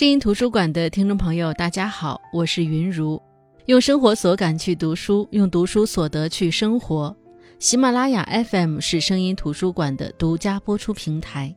声音图书馆的听众朋友，大家好，我是云如，用生活所感去读书，用读书所得去生活。喜马拉雅 FM 是声音图书馆的独家播出平台。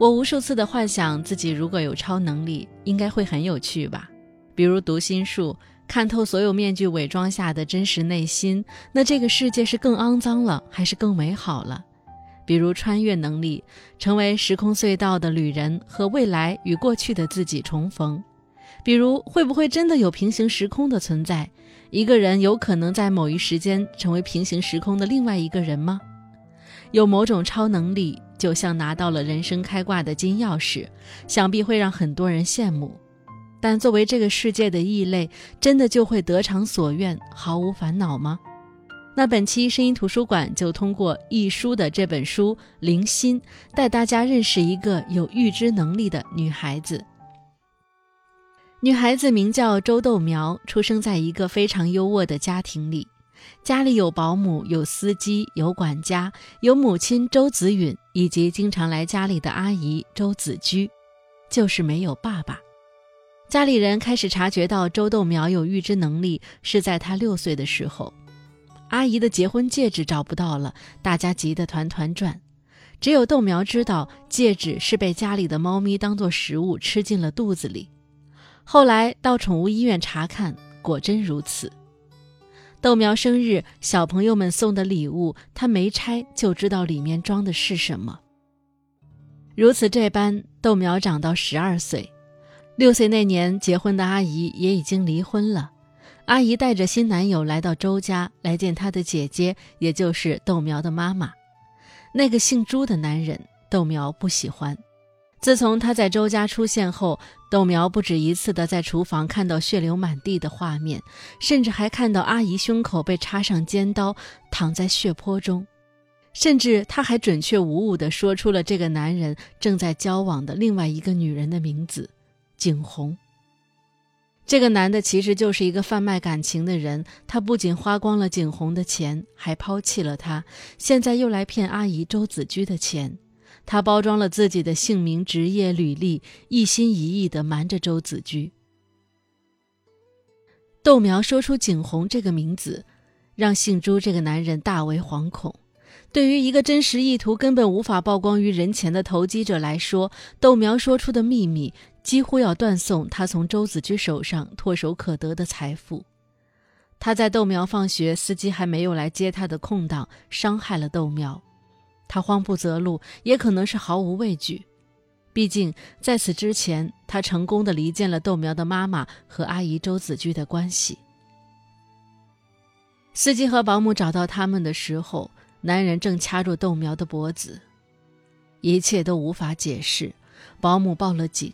我无数次的幻想自己如果有超能力，应该会很有趣吧？比如读心术，看透所有面具伪装下的真实内心，那这个世界是更肮脏了，还是更美好了？比如穿越能力，成为时空隧道的旅人，和未来与过去的自己重逢；比如会不会真的有平行时空的存在？一个人有可能在某一时间成为平行时空的另外一个人吗？有某种超能力，就像拿到了人生开挂的金钥匙，想必会让很多人羡慕。但作为这个世界的异类，真的就会得偿所愿，毫无烦恼吗？那本期声音图书馆就通过易书的这本书《灵心》，带大家认识一个有预知能力的女孩子。女孩子名叫周豆苗，出生在一个非常优渥的家庭里，家里有保姆、有司机、有管家，有母亲周子允以及经常来家里的阿姨周子居，就是没有爸爸。家里人开始察觉到周豆苗有预知能力，是在她六岁的时候。阿姨的结婚戒指找不到了，大家急得团团转。只有豆苗知道，戒指是被家里的猫咪当做食物吃进了肚子里。后来到宠物医院查看，果真如此。豆苗生日，小朋友们送的礼物，他没拆就知道里面装的是什么。如此这般，豆苗长到十二岁，六岁那年结婚的阿姨也已经离婚了。阿姨带着新男友来到周家，来见她的姐姐，也就是豆苗的妈妈。那个姓朱的男人，豆苗不喜欢。自从他在周家出现后，豆苗不止一次的在厨房看到血流满地的画面，甚至还看到阿姨胸口被插上尖刀，躺在血泊中。甚至他还准确无误地说出了这个男人正在交往的另外一个女人的名字——景红。这个男的其实就是一个贩卖感情的人，他不仅花光了景红的钱，还抛弃了她，现在又来骗阿姨周子居的钱。他包装了自己的姓名、职业、履历，一心一意地瞒着周子居。豆苗说出景红这个名字，让姓朱这个男人大为惶恐。对于一个真实意图根本无法曝光于人前的投机者来说，豆苗说出的秘密。几乎要断送他从周子居手上唾手可得的财富。他在豆苗放学，司机还没有来接他的空档，伤害了豆苗。他慌不择路，也可能是毫无畏惧。毕竟在此之前，他成功的离间了豆苗的妈妈和阿姨周子居的关系。司机和保姆找到他们的时候，男人正掐住豆苗的脖子，一切都无法解释。保姆报了警。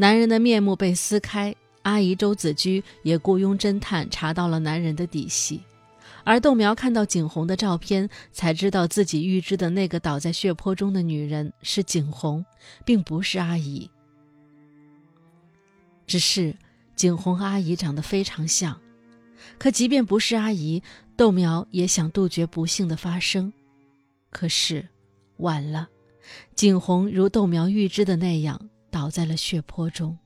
男人的面目被撕开，阿姨周子居也雇佣侦探查到了男人的底细，而豆苗看到景红的照片，才知道自己预知的那个倒在血泊中的女人是景红，并不是阿姨。只是景红和阿姨长得非常像，可即便不是阿姨，豆苗也想杜绝不幸的发生，可是晚了，景红如豆苗预知的那样。倒在了血泊中。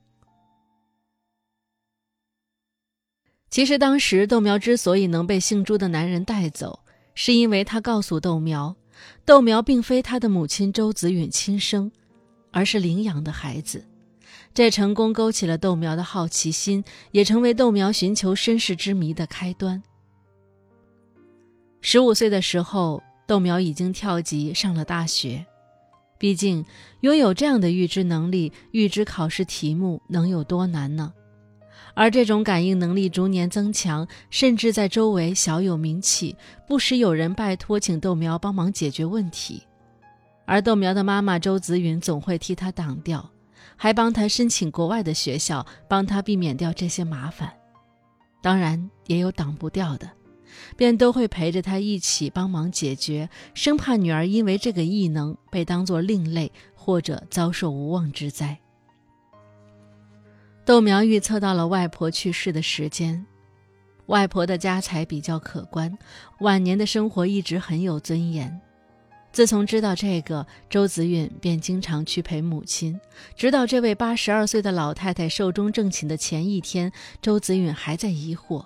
其实当时豆苗之所以能被姓朱的男人带走，是因为他告诉豆苗，豆苗并非他的母亲周子允亲生，而是领养的孩子。这成功勾起了豆苗的好奇心，也成为豆苗寻求身世之谜的开端。十五岁的时候，豆苗已经跳级上了大学。毕竟，拥有这样的预知能力，预知考试题目能有多难呢？而这种感应能力逐年增强，甚至在周围小有名气，不时有人拜托请豆苗帮忙解决问题。而豆苗的妈妈周子允总会替他挡掉，还帮他申请国外的学校，帮他避免掉这些麻烦。当然，也有挡不掉的。便都会陪着他一起帮忙解决，生怕女儿因为这个异能被当作另类，或者遭受无妄之灾。豆苗预测到了外婆去世的时间，外婆的家财比较可观，晚年的生活一直很有尊严。自从知道这个，周子允便经常去陪母亲。直到这位八十二岁的老太太寿终正寝的前一天，周子允还在疑惑，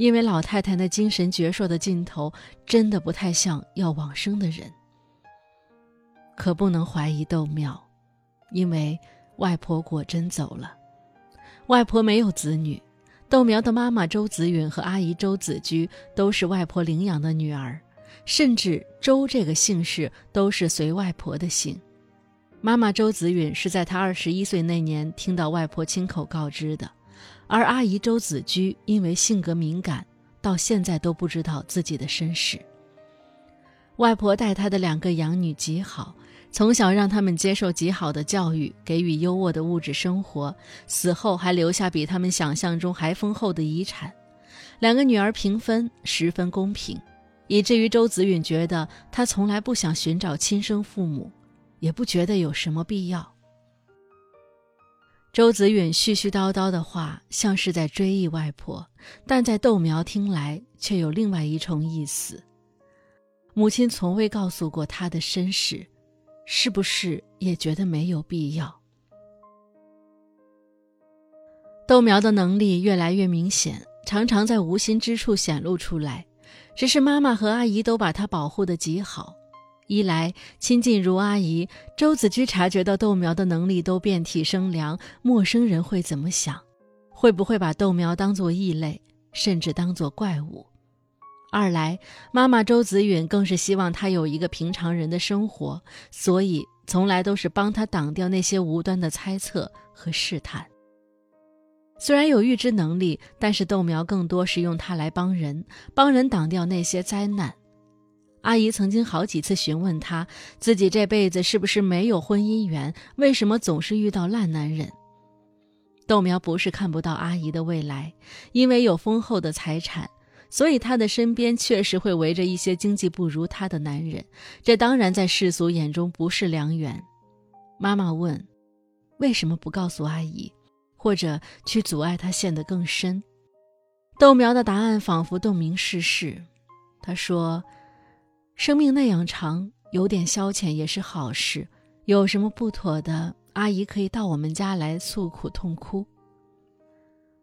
因为老太太那精神矍铄的劲头，真的不太像要往生的人。可不能怀疑窦苗，因为外婆果真走了。外婆没有子女，窦苗的妈妈周子允和阿姨周子居都是外婆领养的女儿。甚至周这个姓氏都是随外婆的姓。妈妈周子允是在她二十一岁那年听到外婆亲口告知的，而阿姨周子居因为性格敏感，到现在都不知道自己的身世。外婆待她的两个养女极好，从小让他们接受极好的教育，给予优渥的物质生活，死后还留下比他们想象中还丰厚的遗产。两个女儿平分，十分公平。以至于周子允觉得他从来不想寻找亲生父母，也不觉得有什么必要。周子允絮絮叨叨的话像是在追忆外婆，但在豆苗听来却有另外一重意思。母亲从未告诉过他的身世，是不是也觉得没有必要？豆苗的能力越来越明显，常常在无心之处显露出来。只是妈妈和阿姨都把她保护得极好，一来亲近如阿姨，周子居察觉到豆苗的能力都遍体生凉，陌生人会怎么想？会不会把豆苗当作异类，甚至当作怪物？二来，妈妈周子允更是希望他有一个平常人的生活，所以从来都是帮他挡掉那些无端的猜测和试探。虽然有预知能力，但是豆苗更多是用它来帮人，帮人挡掉那些灾难。阿姨曾经好几次询问他，自己这辈子是不是没有婚姻缘，为什么总是遇到烂男人？豆苗不是看不到阿姨的未来，因为有丰厚的财产，所以她的身边确实会围着一些经济不如她的男人，这当然在世俗眼中不是良缘。妈妈问：“为什么不告诉阿姨？”或者去阻碍她陷得更深。豆苗的答案仿佛洞明世事。他说：“生命那样长，有点消遣也是好事。有什么不妥的，阿姨可以到我们家来诉苦痛哭。”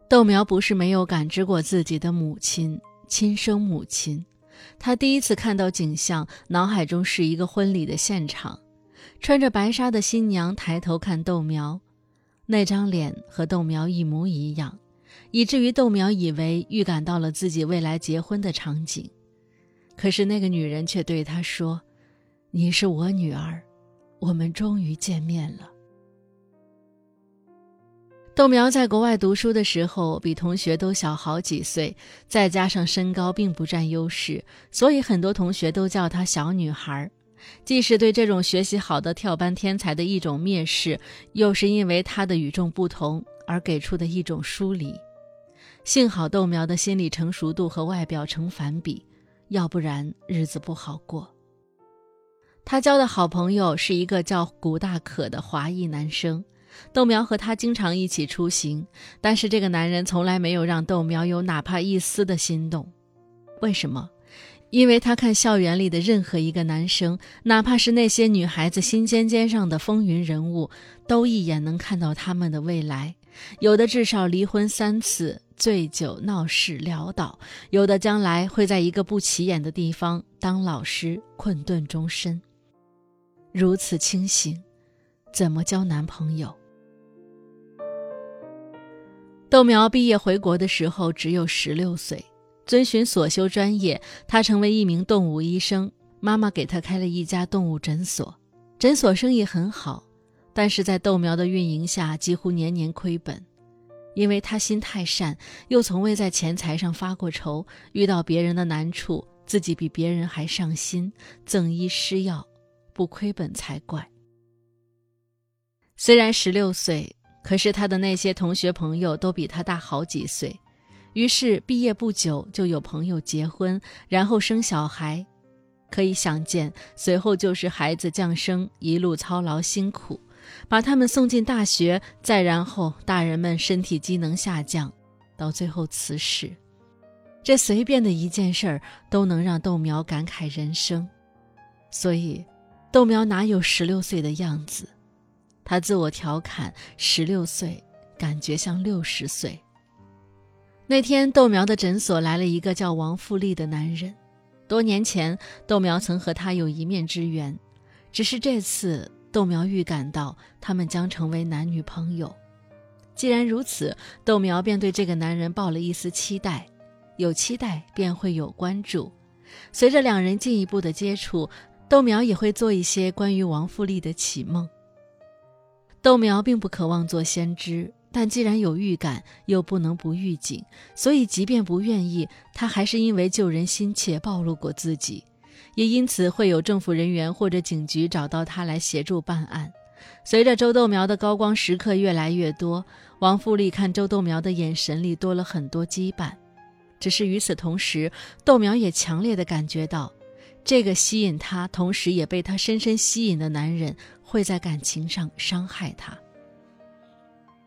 豆苗不是没有感知过自己的母亲，亲生母亲。他第一次看到景象，脑海中是一个婚礼的现场，穿着白纱的新娘抬头看豆苗。那张脸和豆苗一模一样，以至于豆苗以为预感到了自己未来结婚的场景。可是那个女人却对他说：“你是我女儿，我们终于见面了。”豆苗在国外读书的时候，比同学都小好几岁，再加上身高并不占优势，所以很多同学都叫她小女孩。既是对这种学习好的跳班天才的一种蔑视，又是因为他的与众不同而给出的一种疏离。幸好豆苗的心理成熟度和外表成反比，要不然日子不好过。他交的好朋友是一个叫古大可的华裔男生，豆苗和他经常一起出行，但是这个男人从来没有让豆苗有哪怕一丝的心动。为什么？因为他看校园里的任何一个男生，哪怕是那些女孩子心尖尖上的风云人物，都一眼能看到他们的未来。有的至少离婚三次，醉酒闹事潦倒；有的将来会在一个不起眼的地方当老师，困顿终身。如此清醒，怎么交男朋友？豆苗毕业回国的时候只有十六岁。遵循所修专业，他成为一名动物医生。妈妈给他开了一家动物诊所，诊所生意很好，但是在豆苗的运营下，几乎年年亏本。因为他心太善，又从未在钱财上发过愁，遇到别人的难处，自己比别人还上心，赠医施药，不亏本才怪。虽然十六岁，可是他的那些同学朋友都比他大好几岁。于是毕业不久就有朋友结婚，然后生小孩，可以想见，随后就是孩子降生，一路操劳辛苦，把他们送进大学，再然后大人们身体机能下降，到最后辞世。这随便的一件事儿都能让豆苗感慨人生。所以豆苗哪有十六岁的样子？他自我调侃：十六岁感觉像六十岁。那天，豆苗的诊所来了一个叫王富利的男人。多年前，豆苗曾和他有一面之缘，只是这次，豆苗预感到他们将成为男女朋友。既然如此，豆苗便对这个男人抱了一丝期待。有期待，便会有关注。随着两人进一步的接触，豆苗也会做一些关于王富利的启梦。豆苗并不渴望做先知。但既然有预感，又不能不预警，所以即便不愿意，他还是因为救人心切暴露过自己，也因此会有政府人员或者警局找到他来协助办案。随着周豆苗的高光时刻越来越多，王富利看周豆苗的眼神里多了很多羁绊。只是与此同时，豆苗也强烈的感觉到，这个吸引他，同时也被他深深吸引的男人，会在感情上伤害他。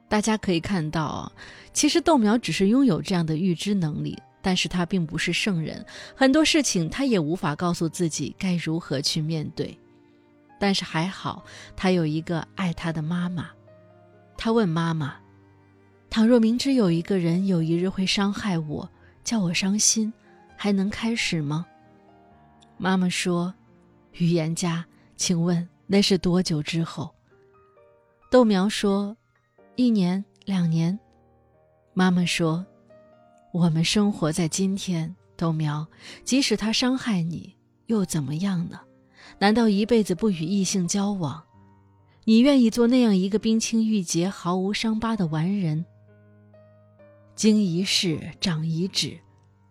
大家可以看到啊，其实豆苗只是拥有这样的预知能力，但是他并不是圣人，很多事情他也无法告诉自己该如何去面对。但是还好，他有一个爱他的妈妈。他问妈妈：“倘若明知有一个人有一日会伤害我，叫我伤心，还能开始吗？”妈妈说：“预言家，请问那是多久之后？”豆苗说。一年两年，妈妈说：“我们生活在今天，豆苗。即使他伤害你，又怎么样呢？难道一辈子不与异性交往？你愿意做那样一个冰清玉洁、毫无伤疤的完人？经一事，长一智。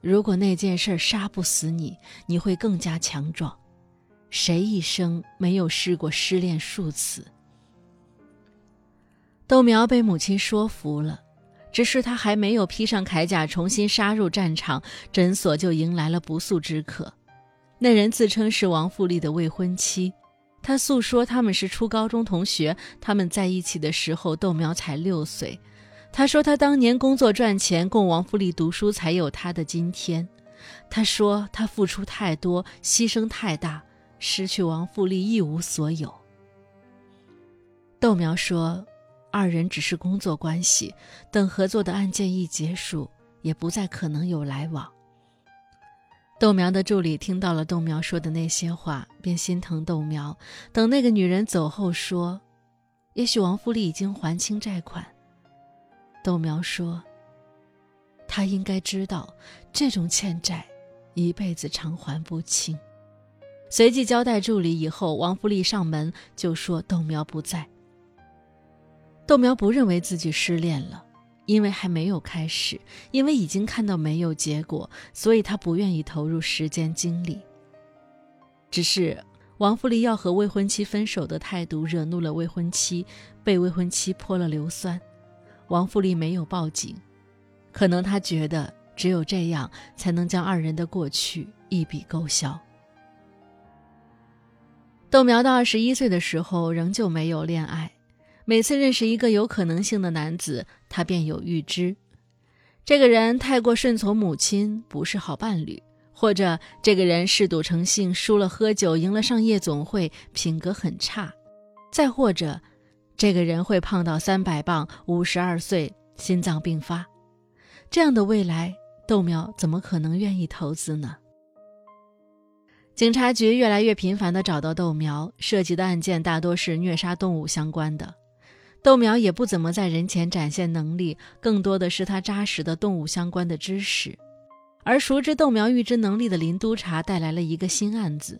如果那件事杀不死你，你会更加强壮。谁一生没有试过失恋数次？”豆苗被母亲说服了，只是他还没有披上铠甲，重新杀入战场，诊所就迎来了不速之客。那人自称是王富丽的未婚妻，他诉说他们是初高中同学，他们在一起的时候，豆苗才六岁。他说他当年工作赚钱供王富丽读书，才有他的今天。他说他付出太多，牺牲太大，失去王富丽一无所有。豆苗说。二人只是工作关系，等合作的案件一结束，也不再可能有来往。豆苗的助理听到了豆苗说的那些话，便心疼豆苗。等那个女人走后，说：“也许王富丽已经还清债款。”豆苗说：“他应该知道，这种欠债，一辈子偿还不清。”随即交代助理，以后王富丽上门就说豆苗不在。豆苗不认为自己失恋了，因为还没有开始，因为已经看到没有结果，所以他不愿意投入时间精力。只是王富丽要和未婚妻分手的态度惹怒了未婚妻，被未婚妻泼了硫酸。王富丽没有报警，可能他觉得只有这样才能将二人的过去一笔勾销。豆苗到二十一岁的时候，仍旧没有恋爱。每次认识一个有可能性的男子，他便有预知：这个人太过顺从母亲，不是好伴侣；或者这个人嗜赌成性，输了喝酒，赢了上夜总会，品格很差；再或者，这个人会胖到三百磅，五十二岁，心脏病发。这样的未来，豆苗怎么可能愿意投资呢？警察局越来越频繁地找到豆苗，涉及的案件大多是虐杀动物相关的。豆苗也不怎么在人前展现能力，更多的是他扎实的动物相关的知识。而熟知豆苗预知能力的林督察带来了一个新案子：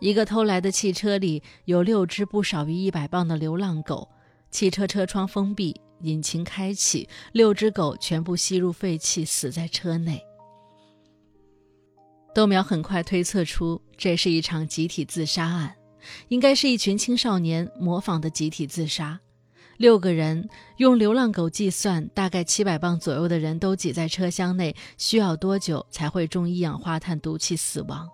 一个偷来的汽车里有六只不少于一百磅的流浪狗，汽车车窗封闭，引擎开启，六只狗全部吸入废气，死在车内。豆苗很快推测出，这是一场集体自杀案，应该是一群青少年模仿的集体自杀。六个人用流浪狗计算，大概七百磅左右的人都挤在车厢内，需要多久才会中一氧化碳毒气死亡？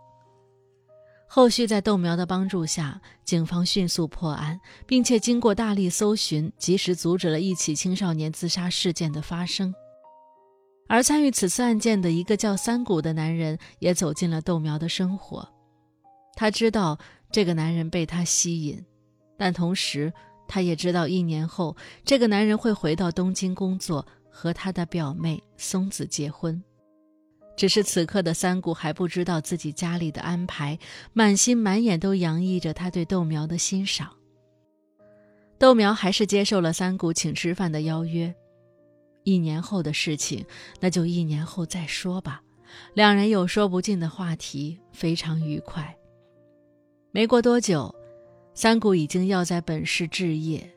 后续在豆苗的帮助下，警方迅速破案，并且经过大力搜寻，及时阻止了一起青少年自杀事件的发生。而参与此次案件的一个叫三谷的男人，也走进了豆苗的生活。他知道这个男人被他吸引，但同时他也知道一年后这个男人会回到东京工作，和他的表妹松子结婚。只是此刻的三谷还不知道自己家里的安排，满心满眼都洋溢着他对豆苗的欣赏。豆苗还是接受了三谷请吃饭的邀约。一年后的事情，那就一年后再说吧。两人有说不尽的话题，非常愉快。没过多久，三谷已经要在本市置业，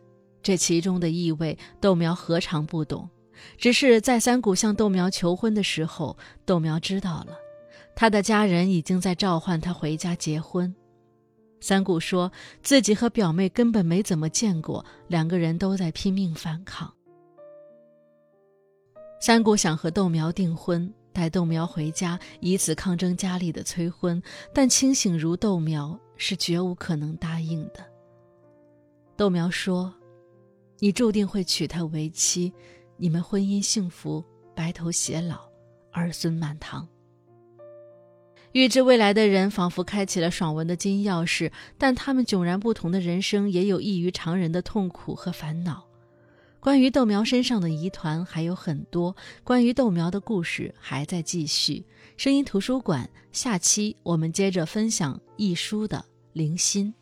这其中的意味，豆苗何尝不懂？只是在三谷向豆苗求婚的时候，豆苗知道了，他的家人已经在召唤他回家结婚。三谷说自己和表妹根本没怎么见过，两个人都在拼命反抗。三谷想和豆苗订婚，带豆苗回家，以此抗争家里的催婚，但清醒如豆苗是绝无可能答应的。豆苗说：“你注定会娶她为妻。”你们婚姻幸福，白头偕老，儿孙满堂。预知未来的人仿佛开启了爽文的金钥匙，但他们迥然不同的人生也有异于常人的痛苦和烦恼。关于豆苗身上的疑团还有很多，关于豆苗的故事还在继续。声音图书馆，下期我们接着分享一书的灵心